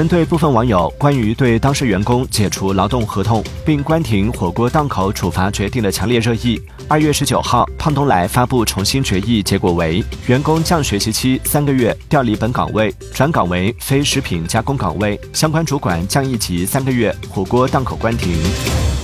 针对部分网友关于对当事员工解除劳动合同并关停火锅档口处罚决定的强烈热议二月十九号胖东来发布重新决议结果为员工降学习期三个月调离本岗位转岗为非食品加工岗位相关主管降一级三个月火锅档口关停。